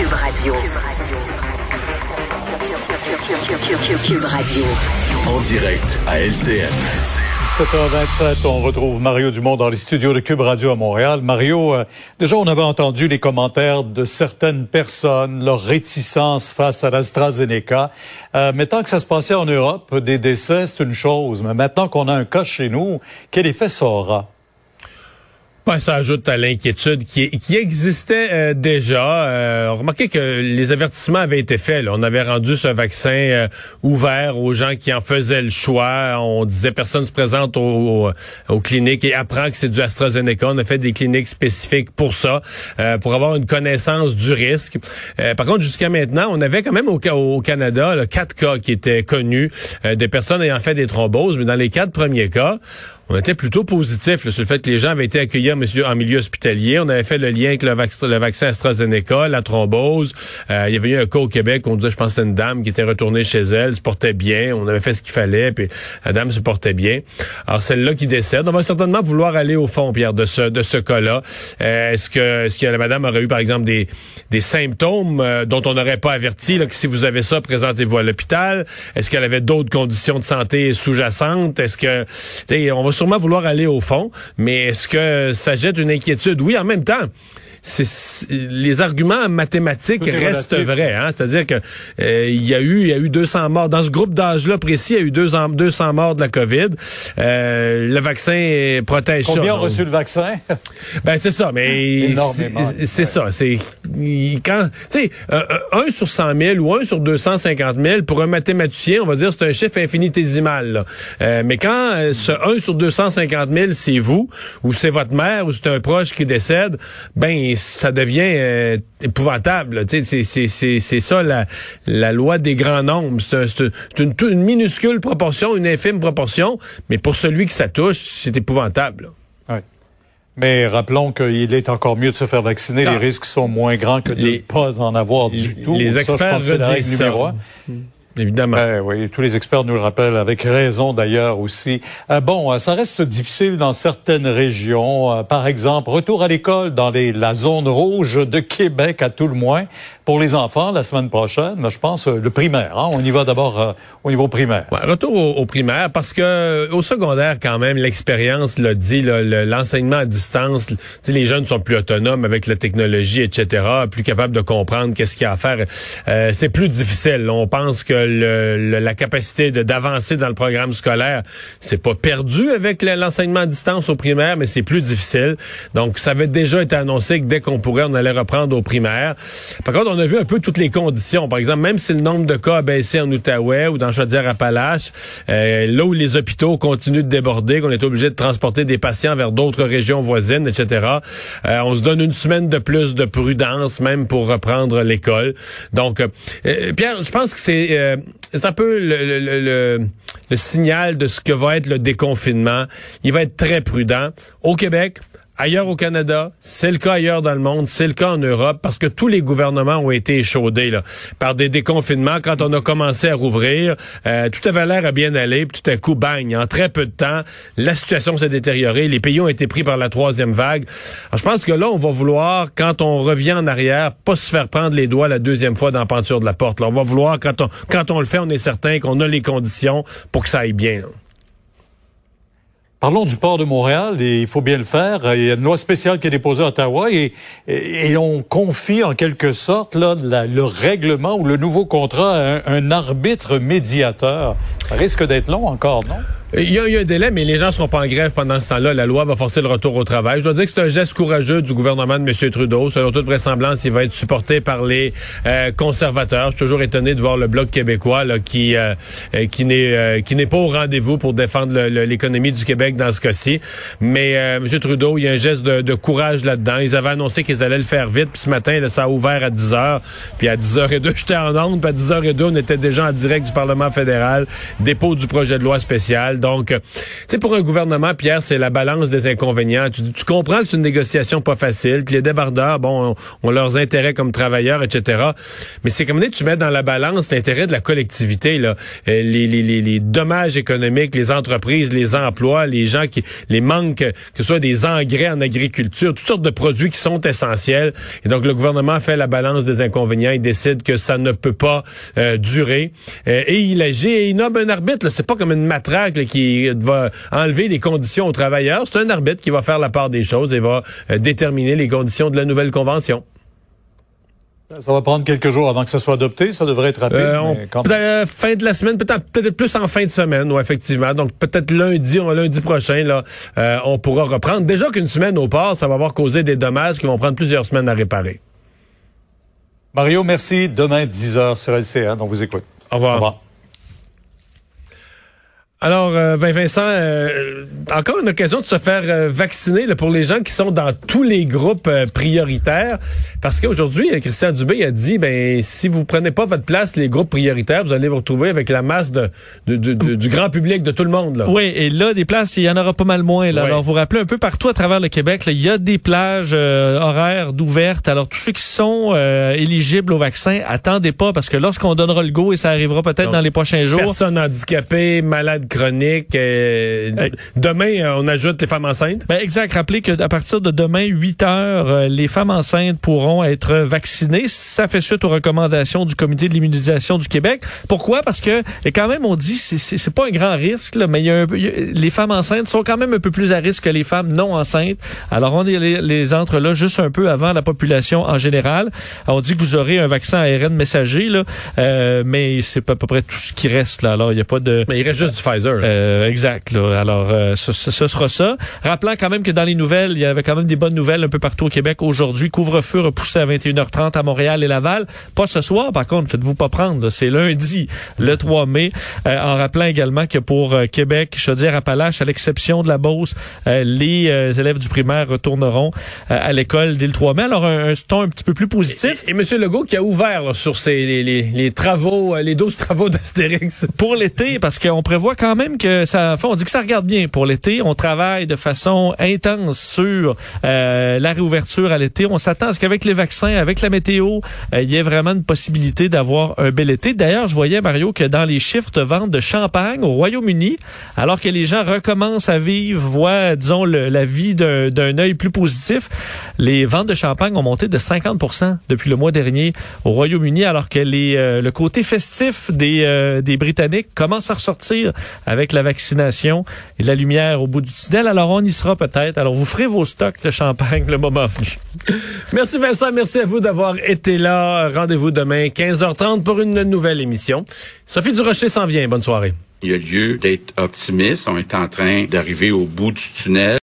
Cube Radio. Cube Radio. En direct à LCN. 17h27, on retrouve Mario Dumont dans les studios de Cube Radio à Montréal. Mario, euh, déjà on avait entendu les commentaires de certaines personnes, leur réticence face à l'AstraZeneca. Euh, mais tant que ça se passait en Europe, des décès, c'est une chose. Mais maintenant qu'on a un cas chez nous, quel effet ça aura? Ben, ça ajoute à l'inquiétude qui, qui existait euh, déjà. Euh, remarquez que les avertissements avaient été faits. On avait rendu ce vaccin euh, ouvert aux gens qui en faisaient le choix. On disait personne se présente aux, cliniques et apprend que c'est du AstraZeneca. On a fait des cliniques spécifiques pour ça, euh, pour avoir une connaissance du risque. par contre, jusqu'à maintenant, on avait quand même au, au Canada là, quatre cas qui étaient connus de personnes ayant fait des thromboses, mais dans les quatre premiers cas, on était plutôt positif sur le fait que les gens avaient été accueillis en, milieu hospitalier. On avait fait le lien avec le, vaccin AstraZeneca, la thrombose. Euh, il y avait eu un cas au Québec, on disait, je pense, que une dame qui était retournée chez elle, se portait bien. On avait fait ce qu'il fallait, puis la dame se portait bien. Alors celle-là qui décède, on va certainement vouloir aller au fond, Pierre, de ce de ce cas-là. Euh, est-ce que est-ce que la madame aurait eu, par exemple, des des symptômes euh, dont on n'aurait pas averti là, que si vous avez ça, présentez-vous à l'hôpital? Est-ce qu'elle avait d'autres conditions de santé sous-jacentes? Est-ce que, on va sûrement vouloir aller au fond, mais est-ce que ça jette une inquiétude? Oui, en même temps les arguments mathématiques restent vrais. Hein? C'est-à-dire que euh, il y a eu il y a eu 200 morts dans ce groupe d'âge-là précis. Il y a eu 200, 200 morts de la COVID. Euh, le vaccin protège Combien ça. Combien ont reçu le vaccin? Ben c'est ça, mais c'est ça. C'est quand tu sais un sur 100 000 ou un sur 250 000 pour un mathématicien, on va dire c'est un chiffre infinitésimal. Euh, mais quand ce 1 sur 250 000 c'est vous ou c'est votre mère ou c'est un proche qui décède, ben ça devient euh, épouvantable. C'est ça la, la loi des grands nombres. C'est une, une, minuscule proportion, une infime proportion, mais pour celui que ça touche, c'est épouvantable. Mais rappelons qu'il est encore mieux de se faire vacciner. Les risques sont moins grands que de ne pas en avoir du tout. Les experts redisent ça. Évidemment. Ben oui, tous les experts nous le rappellent, avec raison d'ailleurs aussi. Euh, bon, euh, ça reste difficile dans certaines régions. Euh, par exemple, retour à l'école dans les, la zone rouge de Québec à tout le moins. Pour les enfants, la semaine prochaine, je pense, le primaire. Hein, on y va d'abord au niveau primaire. Ouais, retour au, primaire, parce que au secondaire, quand même, l'expérience l'a dit, l'enseignement à distance, les jeunes sont plus autonomes avec la technologie, etc., plus capables de comprendre qu'est-ce qu'il y a à faire. C'est plus difficile. On pense que la capacité d'avancer dans le programme scolaire, c'est pas perdu avec l'enseignement à distance au primaire, mais c'est plus difficile. Donc, ça avait déjà été annoncé que dès qu'on pourrait, on allait reprendre au primaire. Par contre, on a vu un peu toutes les conditions. Par exemple, même si le nombre de cas a baissé en Outaouais ou dans Chaudière-Appalaches, euh, là où les hôpitaux continuent de déborder, qu'on est obligé de transporter des patients vers d'autres régions voisines, etc., euh, on se donne une semaine de plus de prudence, même pour reprendre l'école. Donc, euh, Pierre, je pense que c'est euh, un peu le, signal de ce que va être le déconfinement. Il va être très prudent. Au Québec, ailleurs au Canada, c'est le cas ailleurs dans le monde, c'est le cas en Europe, parce que tous les gouvernements ont été échaudés là, par des déconfinements. Quand on a commencé à rouvrir, euh, tout avait l'air à bien aller, puis tout à coup, bang, en très peu de temps, la situation s'est détériorée, les pays ont été pris par la troisième vague. Je pense que là, on va vouloir, quand on revient en arrière, pas se faire prendre les doigts la deuxième fois dans la peinture de la porte. Là. On va vouloir, quand on, quand on le fait, on est certain qu'on a les conditions pour que ça aille bien. Parlons du port de Montréal, et il faut bien le faire. Il y a une loi spéciale qui est déposée à Ottawa et, on confie en quelque sorte le règlement ou le nouveau contrat à un arbitre médiateur. Ça risque d'être long encore, non? Il y, a, un délai, mais les gens ne seront pas en grève pendant ce temps-là. La loi va forcer le retour au travail. Je dois dire que c'est un geste courageux du gouvernement de M. Trudeau. Selon toute vraisemblance, il va être supporté par les euh, conservateurs. Je suis toujours étonné de voir le Bloc québécois là, qui euh, euh, qui n'est n'est pas au rendez-vous pour défendre l'économie du Québec dans ce cas-ci. Mais M. Trudeau, il y a un geste de, courage là-dedans. Ils avaient annoncé qu'ils allaient le faire vite. Puis ce matin, là, ça a ouvert à 10 heures. Puis à 10 h 02 j'étais en onde. Puis à 10 h 02 on était déjà en direct du Parlement fédéral. Dépôt du projet de loi spécial Donc, tu sais, pour un gouvernement, Pierre, c'est la balance des inconvénients. Tu, comprends que c'est une négociation pas facile, que les débardeurs, bon, ont, leurs intérêts comme travailleurs, etc. Mais c'est comme tu mets dans la balance l'intérêt de la collectivité, là, euh, les, les, les, les, dommages économiques, les entreprises, les emplois, les gens qui, les manques, que ce soit des engrais en agriculture, toutes sortes de produits qui sont essentiels. Et donc, le gouvernement fait la balance des inconvénients. Il décide que ça ne peut pas euh, durer. Euh, et il agit et il nomme un arbitre. C'est pas comme une matraque qui va enlever les conditions aux travailleurs. C'est un arbitre qui va faire la part des choses et va déterminer les conditions de la nouvelle convention. Ça va prendre quelques jours avant que ça soit adopté. Ça devrait être rapide. Euh, fin de la semaine, peut-être peut plus en fin de semaine, effectivement. Donc peut-être lundi, lundi prochain, là, euh, on pourra reprendre. Déjà qu'une semaine au port, ça va avoir causé des dommages qui vont prendre plusieurs semaines à réparer. Mario, merci. Demain, 10h sur LCA. Donc vous écoute. Au revoir. Au revoir. Alors, euh, Vincent, euh, encore une occasion de se faire euh, vacciner là, pour les gens qui sont dans tous les groupes prioritaires. Parce qu'aujourd'hui, Christian Dubé a dit, ben si vous prenez pas votre place, les groupes prioritaires, vous allez vous retrouver avec la masse de, du grand public, de tout le monde. Là. Oui, et là, des places, il y en aura pas mal moins. Là. Alors, vous rappelez un peu partout à travers le Québec, il y a des plages horaires d'ouvertes. Alors, tous ceux qui sont éligibles au vaccin, attendez pas, parce que lorsqu'on donnera le go, et ça arrivera peut-être dans les prochains jours. Personnes handicapées, malades chronique. Euh, demain, euh, on ajoute les femmes enceintes? Ben exact. Rappelez que à partir de demain, 8 heures, euh, les femmes enceintes pourront être vaccinées. Ça fait suite aux recommandations du Comité de l'immunisation du Québec. Pourquoi? Parce que, et quand même, on dit, c'est pas un grand risque, là, mais y a les femmes enceintes sont quand même un peu plus à risque que les femmes non enceintes. Alors, on les, les entre là juste un peu avant la population en général. on dit que vous aurez un vaccin ARN messager, là, mais c'est à peu près tout ce qui reste. là. Alors, il n'y a pas de... Mais il reste juste du Pfizer. Euh, exact. Alors, euh, ce, sera ça. Rappelant quand même que dans les nouvelles, il y avait quand même des bonnes nouvelles un peu partout au Québec aujourd'hui. Couvre-feu repoussé à 21h30 à Montréal et Laval. Pas ce soir, par contre, faites-vous pas prendre. C'est lundi, le 3 mai. Euh, en rappelant également que pour Québec, Chaudière-Appalaches, à l'exception de la Beauce, les élèves du primaire retourneront à l'école dès le 3 mai. Alors, un, ton un petit peu plus positif. Et, M. Legault qui a ouvert sur ses, les, les, travaux, les 12 travaux d'Astérix. Pour l'été, parce qu'on prévoit quand même même que ça, on dit que ça regarde bien pour l'été. On travaille de façon intense sur euh, la réouverture à l'été. On s'attend à ce qu'avec les vaccins, avec la météo, euh, il y ait vraiment une possibilité d'avoir un bel été. D'ailleurs, je voyais, Mario, que dans les chiffres de vente de champagne au Royaume-Uni, alors que les gens recommencent à vivre, voient, disons, la vie d'un œil plus positif, les ventes de champagne ont monté de 50% depuis le mois dernier au Royaume-Uni, alors que euh, le côté festif des Britanniques commence à ressortir avec la vaccination et la lumière au bout du tunnel. Alors, on y sera peut-être. Alors, vous ferez vos stocks de champagne le moment venu. Merci Vincent, merci à vous d'avoir été là. Rendez-vous demain 15h30 pour une nouvelle émission. Sophie Durocher s'en vient. Bonne soirée. Il y a lieu d'être optimiste. On est en train d'arriver au bout du tunnel.